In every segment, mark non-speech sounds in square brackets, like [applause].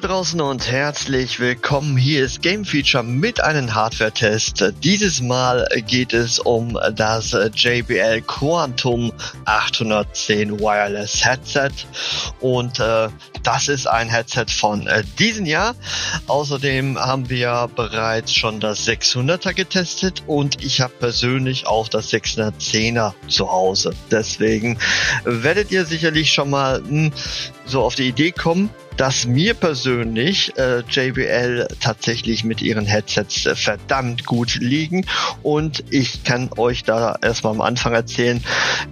Da draußen und herzlich willkommen. Hier ist Game Feature mit einem Hardware-Test. Dieses Mal geht es um das JBL Quantum 810 Wireless Headset und äh, das ist ein Headset von äh, diesem Jahr. Außerdem haben wir bereits schon das 600er getestet und ich habe persönlich auch das 610er zu Hause. Deswegen werdet ihr sicherlich schon mal mh, hm, so auf die Idee kommen, dass mir persönlich äh, JBL tatsächlich mit ihren Headsets äh, verdammt gut liegen. Und ich kann euch da erstmal am Anfang erzählen,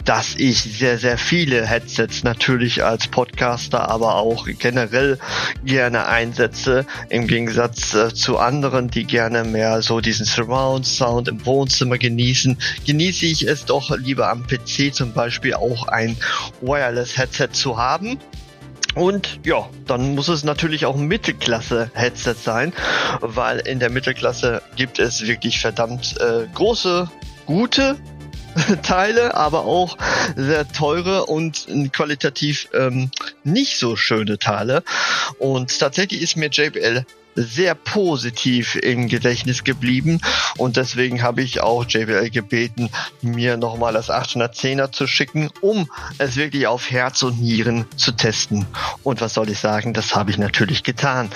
dass ich sehr, sehr viele Headsets natürlich als Podcaster, aber auch generell gerne einsetze, im Gegensatz äh, zu anderen, die gerne mehr so diesen Surround Sound im Wohnzimmer genießen, genieße ich es doch lieber am PC zum Beispiel auch ein Wireless Headset zu haben und ja, dann muss es natürlich auch ein Mittelklasse-Headset sein, weil in der Mittelklasse gibt es wirklich verdammt äh, große, gute [laughs] Teile, aber auch sehr teure und qualitativ ähm, nicht so schöne Teile. Und tatsächlich ist mir JBL sehr positiv im Gedächtnis geblieben und deswegen habe ich auch JBL gebeten, mir nochmal das 810er zu schicken, um es wirklich auf Herz und Nieren zu testen. Und was soll ich sagen, das habe ich natürlich getan.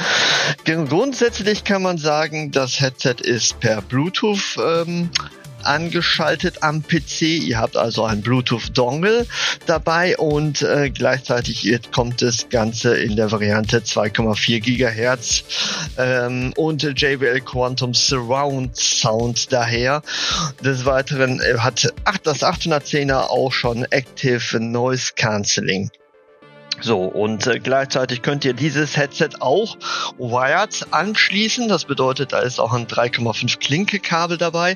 Grundsätzlich kann man sagen, das Headset ist per Bluetooth ähm, angeschaltet am PC. Ihr habt also ein Bluetooth-Dongle dabei und äh, gleichzeitig kommt das Ganze in der Variante 2,4 Gigahertz ähm, und JBL Quantum Surround Sound daher. Des Weiteren äh, hat ach, das 810er auch schon Active Noise Cancelling. So, und äh, gleichzeitig könnt ihr dieses Headset auch wired anschließen. Das bedeutet, da ist auch ein 3,5 Klinke-Kabel dabei.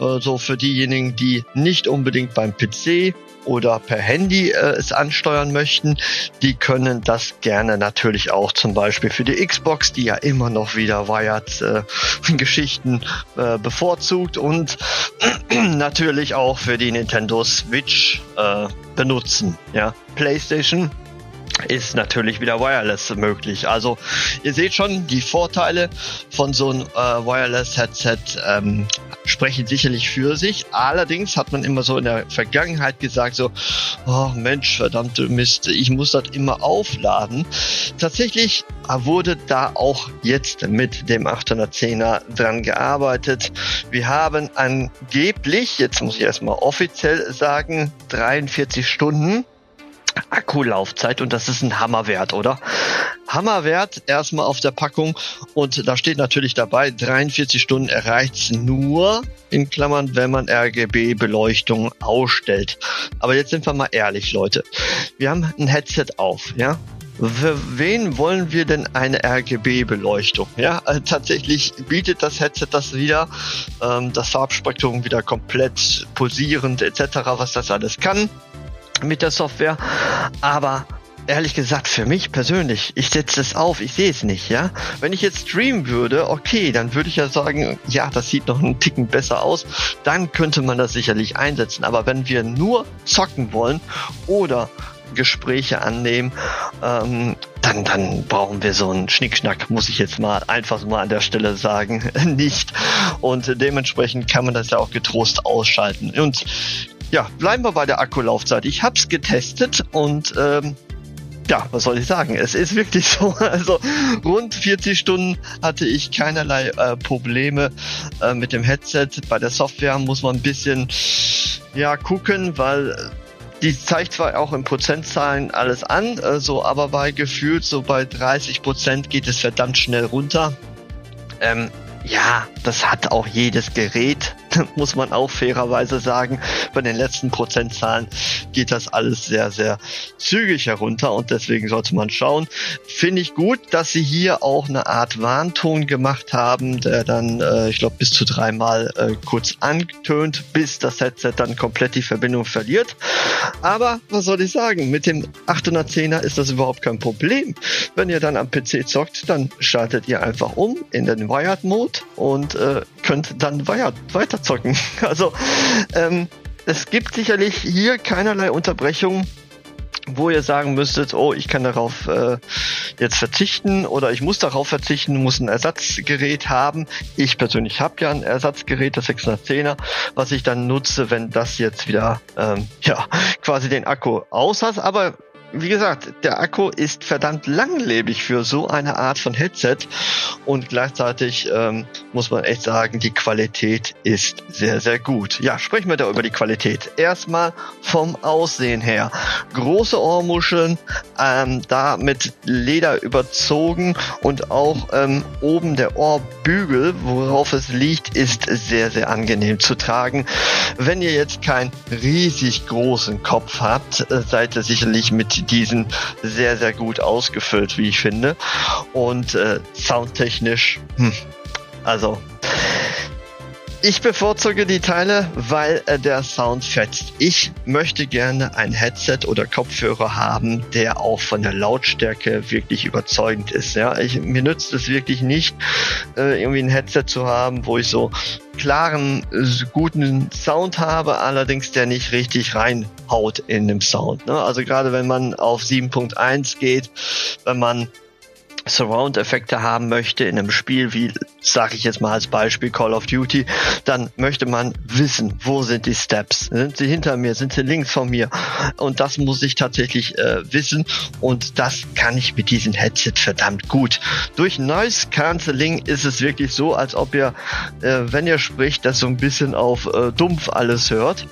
Äh, so für diejenigen, die nicht unbedingt beim PC oder per Handy äh, es ansteuern möchten, die können das gerne natürlich auch zum Beispiel für die Xbox, die ja immer noch wieder wired äh, [laughs] Geschichten äh, bevorzugt und [clears throat] natürlich auch für die Nintendo Switch äh, benutzen. Ja, PlayStation ist natürlich wieder wireless möglich. Also ihr seht schon, die Vorteile von so einem äh, Wireless-Headset ähm, sprechen sicherlich für sich. Allerdings hat man immer so in der Vergangenheit gesagt, so, oh Mensch, verdammte Mist, ich muss das immer aufladen. Tatsächlich wurde da auch jetzt mit dem 810er dran gearbeitet. Wir haben angeblich, jetzt muss ich erstmal offiziell sagen, 43 Stunden Akkulaufzeit und das ist ein Hammerwert, oder? Hammerwert erstmal auf der Packung und da steht natürlich dabei, 43 Stunden erreicht nur, in Klammern, wenn man RGB-Beleuchtung ausstellt. Aber jetzt sind wir mal ehrlich, Leute. Wir haben ein Headset auf, ja? Für wen wollen wir denn eine RGB-Beleuchtung? Ja, also tatsächlich bietet das Headset das wieder, ähm, das Farbspektrum wieder komplett pulsierend etc., was das alles kann mit der Software. Aber ehrlich gesagt, für mich persönlich, ich setze es auf, ich sehe es nicht, ja. Wenn ich jetzt streamen würde, okay, dann würde ich ja sagen, ja, das sieht noch einen Ticken besser aus, dann könnte man das sicherlich einsetzen. Aber wenn wir nur zocken wollen oder Gespräche annehmen, ähm, dann, dann brauchen wir so einen Schnickschnack, muss ich jetzt mal einfach mal an der Stelle sagen, [laughs] nicht. Und dementsprechend kann man das ja auch getrost ausschalten. Und ja, bleiben wir bei der Akkulaufzeit. Ich habe es getestet und ähm, ja, was soll ich sagen? Es ist wirklich so. [laughs] Also rund 40 Stunden hatte ich keinerlei äh, Probleme äh, mit dem Headset. Bei der Software muss man ein bisschen ja gucken, weil die zeigt zwar auch in Prozentzahlen alles an, äh, so, aber bei gefühlt so bei 30 Prozent geht es verdammt schnell runter. Ähm, ja, das hat auch jedes Gerät [laughs] muss man auch fairerweise sagen. Bei den letzten Prozentzahlen geht das alles sehr, sehr zügig herunter und deswegen sollte man schauen. Finde ich gut, dass sie hier auch eine Art Warnton gemacht haben, der dann, äh, ich glaube, bis zu dreimal äh, kurz antönt, bis das Headset dann komplett die Verbindung verliert. Aber was soll ich sagen? Mit dem 810er ist das überhaupt kein Problem. Wenn ihr dann am PC zockt, dann schaltet ihr einfach um in den Wired Mode und äh, könnt dann Wired weiter zocken. [laughs] Also ähm, es gibt sicherlich hier keinerlei Unterbrechung wo ihr sagen müsstet, oh, ich kann darauf äh, jetzt verzichten oder ich muss darauf verzichten, muss ein Ersatzgerät haben. Ich persönlich habe ja ein Ersatzgerät, das 610er, was ich dann nutze, wenn das jetzt wieder ähm, [laughs] ja quasi den Akku aus hat. Aber wie gesagt, der Akku ist verdammt langlebig für so eine Art von Headset und gleichzeitig ähm, muss man echt sagen, die Qualität ist sehr, sehr gut. Ja, sprechen wir da über die Qualität. Erstmal vom Aussehen her. Große Ohrmuscheln, ähm, da mit Leder überzogen und auch ähm, oben der Ohrbügel, worauf es liegt, ist sehr, sehr angenehm zu tragen. Wenn ihr jetzt keinen riesig großen Kopf habt, äh, seid ihr sicherlich mit diesen sehr, sehr gut ausgefüllt, wie ich finde. Und äh, soundtechnisch, hm, also ich bevorzuge die Teile, weil äh, der Sound fetzt. Ich möchte gerne ein Headset oder Kopfhörer haben, der auch von der Lautstärke wirklich überzeugend ist. Ja, ich, mir nützt es wirklich nicht, äh, irgendwie ein Headset zu haben, wo ich so klaren, guten Sound habe, allerdings der nicht richtig reinhaut in dem Sound. Ne? Also gerade wenn man auf 7.1 geht, wenn man Surround-Effekte haben möchte in einem Spiel wie, sage ich jetzt mal als Beispiel Call of Duty, dann möchte man wissen, wo sind die Steps? Sind sie hinter mir? Sind sie links von mir? Und das muss ich tatsächlich äh, wissen und das kann ich mit diesem Headset verdammt gut. Durch Noise Cancelling ist es wirklich so, als ob ihr, äh, wenn ihr spricht, das so ein bisschen auf äh, dumpf alles hört.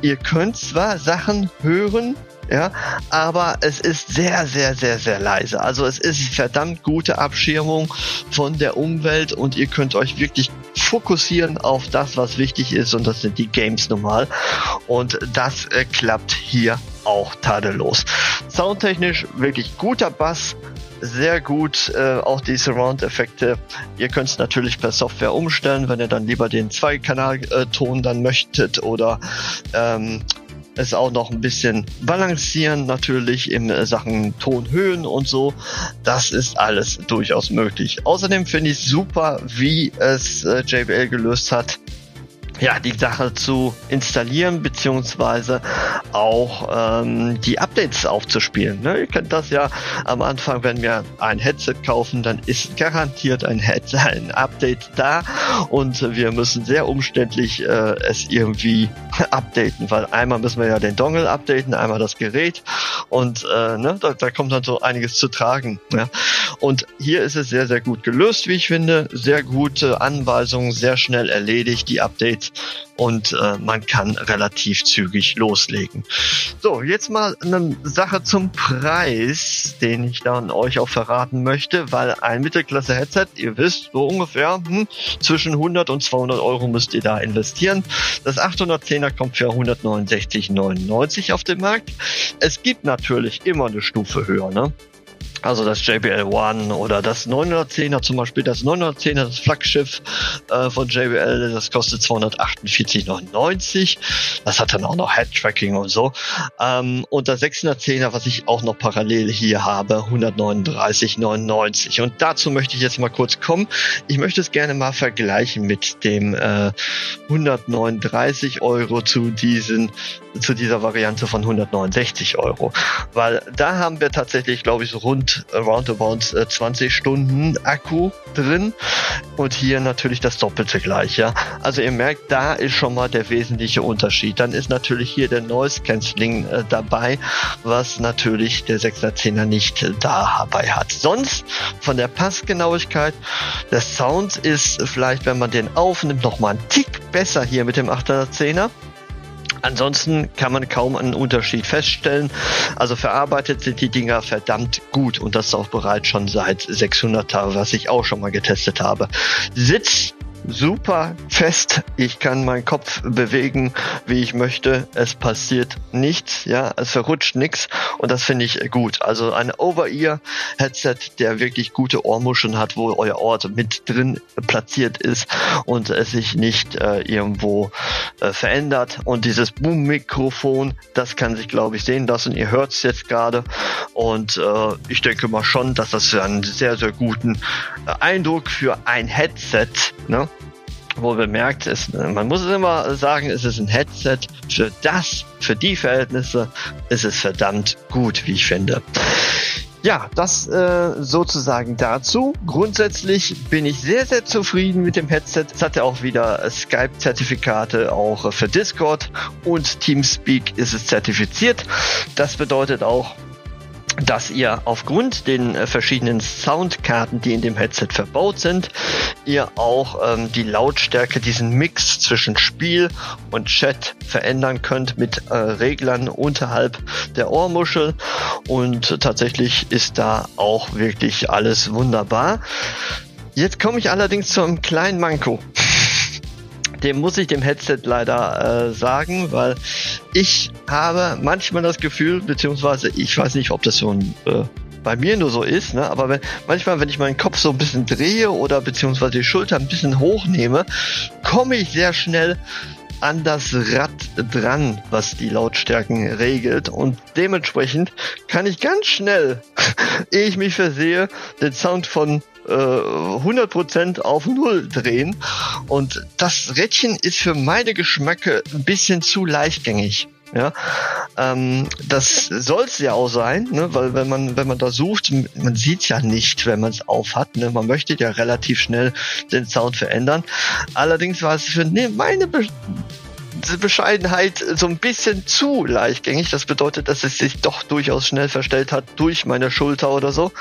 Ihr könnt zwar Sachen hören, ja, aber es ist sehr, sehr, sehr, sehr leise. Also es ist verdammt gute Abschirmung von der Umwelt und ihr könnt euch wirklich fokussieren auf das, was wichtig ist und das sind die Games normal und das äh, klappt hier auch tadellos. Soundtechnisch wirklich guter Bass, sehr gut, äh, auch die Surround-Effekte. Ihr könnt es natürlich per Software umstellen, wenn ihr dann lieber den Zweikanal-Ton dann möchtet oder ähm, es auch noch ein bisschen balancieren natürlich in äh, Sachen Tonhöhen und so. Das ist alles durchaus möglich. Außerdem finde ich super, wie es äh, JBL gelöst hat, ja, die Sache zu installieren, beziehungsweise auch ähm, die Updates aufzuspielen. Ne? Ihr kennt das ja am Anfang, wenn wir ein Headset kaufen, dann ist garantiert ein, Headset, [laughs] ein Update da und wir müssen sehr umständlich äh, es irgendwie [laughs] updaten, weil einmal müssen wir ja den Dongle updaten, einmal das Gerät und äh, ne, da, da kommt dann so einiges zu tragen. Ja? Und hier ist es sehr, sehr gut gelöst, wie ich finde. Sehr gute Anweisungen, sehr schnell erledigt, die Updates und äh, man kann relativ zügig loslegen. So, jetzt mal eine Sache zum Preis, den ich dann euch auch verraten möchte, weil ein Mittelklasse-Headset, ihr wisst, so ungefähr hm, zwischen 100 und 200 Euro müsst ihr da investieren. Das 810er kommt für 169,99 auf den Markt. Es gibt natürlich immer eine Stufe höher, ne? Also das JBL One oder das 910er zum Beispiel, das 910er, das Flaggschiff äh, von JBL, das kostet 248,99. Das hat dann auch noch Head-Tracking und so. Ähm, und das 610er, was ich auch noch parallel hier habe, 139,99. Und dazu möchte ich jetzt mal kurz kommen. Ich möchte es gerne mal vergleichen mit dem äh, 139 Euro zu diesen zu dieser Variante von 169 Euro. Weil da haben wir tatsächlich, glaube ich, so rund roundabout 20 äh, Stunden Akku drin und hier natürlich das doppelte gleich, ja. Also ihr merkt, da ist schon mal der wesentliche Unterschied. Dann ist natürlich hier der Noise Cancelling äh, dabei, was natürlich der 610er nicht äh, dabei hat. Sonst von der Passgenauigkeit, der Sound ist vielleicht, wenn man den aufnimmt, noch mal ein Tick besser hier mit dem 810er. Ansonsten kann man kaum einen Unterschied feststellen. Also verarbeitet sind die Dinger verdammt gut und das auch bereits schon seit 600 Tagen, was ich auch schon mal getestet habe. Sitz super fest. Ich kann meinen Kopf bewegen, wie ich möchte. Es passiert nichts, ja, es verrutscht nichts und das finde ich gut. Also ein Over-Ear-Headset, der wirklich gute Ohrmuscheln hat, wo euer Ort mit drin platziert ist und es sich nicht äh, irgendwo äh, verändert. Und dieses Boom-Mikrofon, das kann sich, glaube ich, sehen lassen. Ihr hört es jetzt gerade und äh, ich denke mal schon, dass das einen sehr, sehr guten äh, Eindruck für ein Headset, ne? Wo bemerkt ist, man muss es immer sagen, es ist ein Headset für das, für die Verhältnisse ist es verdammt gut, wie ich finde. Ja, das äh, sozusagen dazu. Grundsätzlich bin ich sehr, sehr zufrieden mit dem Headset. Es hat ja auch wieder Skype-Zertifikate auch für Discord und Teamspeak ist es zertifiziert. Das bedeutet auch, dass ihr aufgrund den äh, verschiedenen Soundkarten, die in dem Headset verbaut sind, ihr auch ähm, die Lautstärke, diesen Mix zwischen Spiel und Chat verändern könnt mit äh, Reglern unterhalb der Ohrmuschel und tatsächlich ist da auch wirklich alles wunderbar. Jetzt komme ich allerdings zu einem kleinen Manko dem muss ich dem Headset leider äh, sagen, weil ich habe manchmal das Gefühl, beziehungsweise ich weiß nicht, ob das so ein äh, bei mir nur so ist, ne? aber wenn, manchmal, wenn ich meinen Kopf so ein bisschen drehe oder beziehungsweise die Schulter ein bisschen hochnehme, komme ich sehr schnell an das Rad dran, was die Lautstärken regelt und dementsprechend kann ich ganz schnell, [laughs] ehe ich mich versehe, den Sound von 100% äh, auf Null drehen. Und das Rädchen ist für meine Geschmäcke ein bisschen zu leichtgängig. Ja, ähm, das soll es ja auch sein, ne? weil wenn man wenn man da sucht, man sieht ja nicht, wenn man es aufhat. Ne? Man möchte ja relativ schnell den Sound verändern. Allerdings war es für ne, meine Be Bescheidenheit so ein bisschen zu leichtgängig. Das bedeutet, dass es sich doch durchaus schnell verstellt hat durch meine Schulter oder so.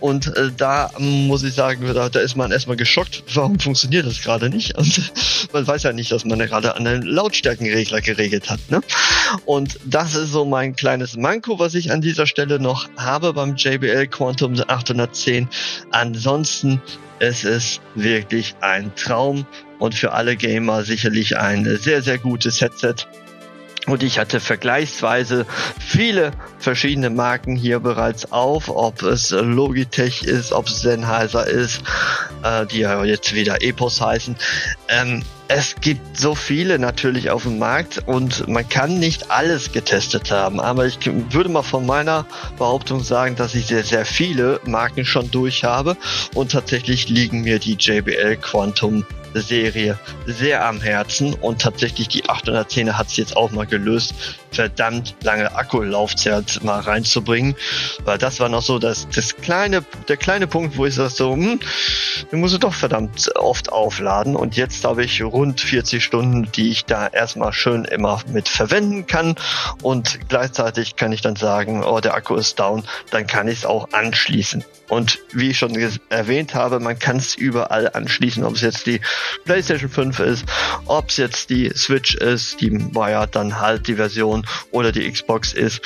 Und äh, da muss ich sagen, da, da ist man erstmal geschockt, warum funktioniert das gerade nicht? Und [laughs] man weiß ja nicht, dass man ja gerade an den Lautstärkenregler geregelt hat. Ne? Und das ist so mein kleines Manko, was ich an dieser Stelle noch habe beim JBL Quantum 810. Ansonsten es ist wirklich ein Traum und für alle Gamer sicherlich ein sehr, sehr gutes Headset. Und ich hatte vergleichsweise viele verschiedene Marken hier bereits auf, ob es Logitech ist, ob es Sennheiser ist, äh, die ja jetzt wieder Epos heißen. Ähm, es gibt so viele natürlich auf dem Markt und man kann nicht alles getestet haben. Aber ich würde mal von meiner Behauptung sagen, dass ich sehr, sehr viele Marken schon durch habe und tatsächlich liegen mir die JBL Quantum Serie sehr am Herzen und tatsächlich die 810er hat es jetzt auch mal gelöst, verdammt lange Akkulaufzeit mal reinzubringen, weil das war noch so das, das kleine, der kleine Punkt, wo ich sage so, hm, ich muss doch verdammt oft aufladen. Und jetzt habe ich rund 40 Stunden, die ich da erstmal schön immer mit verwenden kann. Und gleichzeitig kann ich dann sagen, oh, der Akku ist down, dann kann ich es auch anschließen. Und wie ich schon erwähnt habe, man kann es überall anschließen, ob es jetzt die PlayStation 5 ist, ob es jetzt die Switch ist, die war ja dann halt die Version oder die Xbox ist.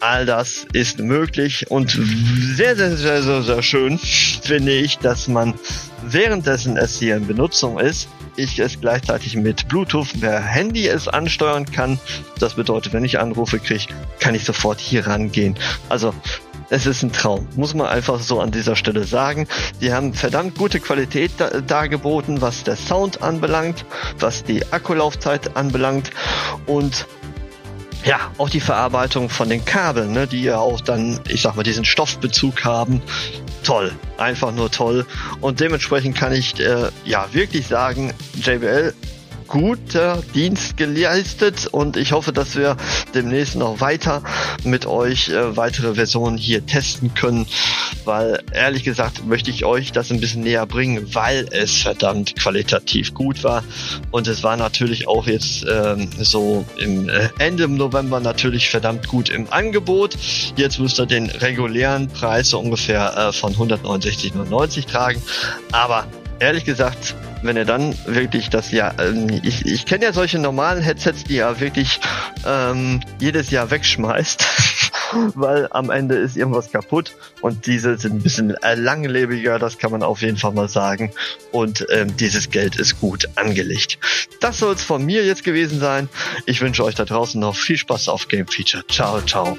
All das ist möglich und sehr, sehr, sehr, sehr, sehr schön finde ich, dass man währenddessen es hier in Benutzung ist, ich es gleichzeitig mit Bluetooth per Handy es ansteuern kann. Das bedeutet, wenn ich Anrufe kriege, kann ich sofort hier rangehen. Also es ist ein Traum, muss man einfach so an dieser Stelle sagen. Die haben verdammt gute Qualität da, dargeboten, was der Sound anbelangt, was die Akkulaufzeit anbelangt und ja, auch die Verarbeitung von den Kabeln, ne, die ja auch dann, ich sag mal, diesen Stoffbezug haben. Toll, einfach nur toll. Und dementsprechend kann ich äh, ja wirklich sagen, JBL guter Dienst geleistet und ich hoffe, dass wir demnächst noch weiter mit euch äh, weitere Versionen hier testen können, weil ehrlich gesagt möchte ich euch das ein bisschen näher bringen, weil es verdammt qualitativ gut war und es war natürlich auch jetzt ähm, so im äh, Ende November natürlich verdammt gut im Angebot. Jetzt müsst ihr den regulären Preis so ungefähr äh, von 169,99 tragen, aber ehrlich gesagt wenn er dann wirklich das Jahr, ähm, ich, ich kenne ja solche normalen Headsets, die er wirklich ähm, jedes Jahr wegschmeißt. [laughs] weil am Ende ist irgendwas kaputt und diese sind ein bisschen langlebiger, das kann man auf jeden Fall mal sagen. Und ähm, dieses Geld ist gut angelegt. Das soll es von mir jetzt gewesen sein. Ich wünsche euch da draußen noch viel Spaß auf Game Feature. Ciao, ciao.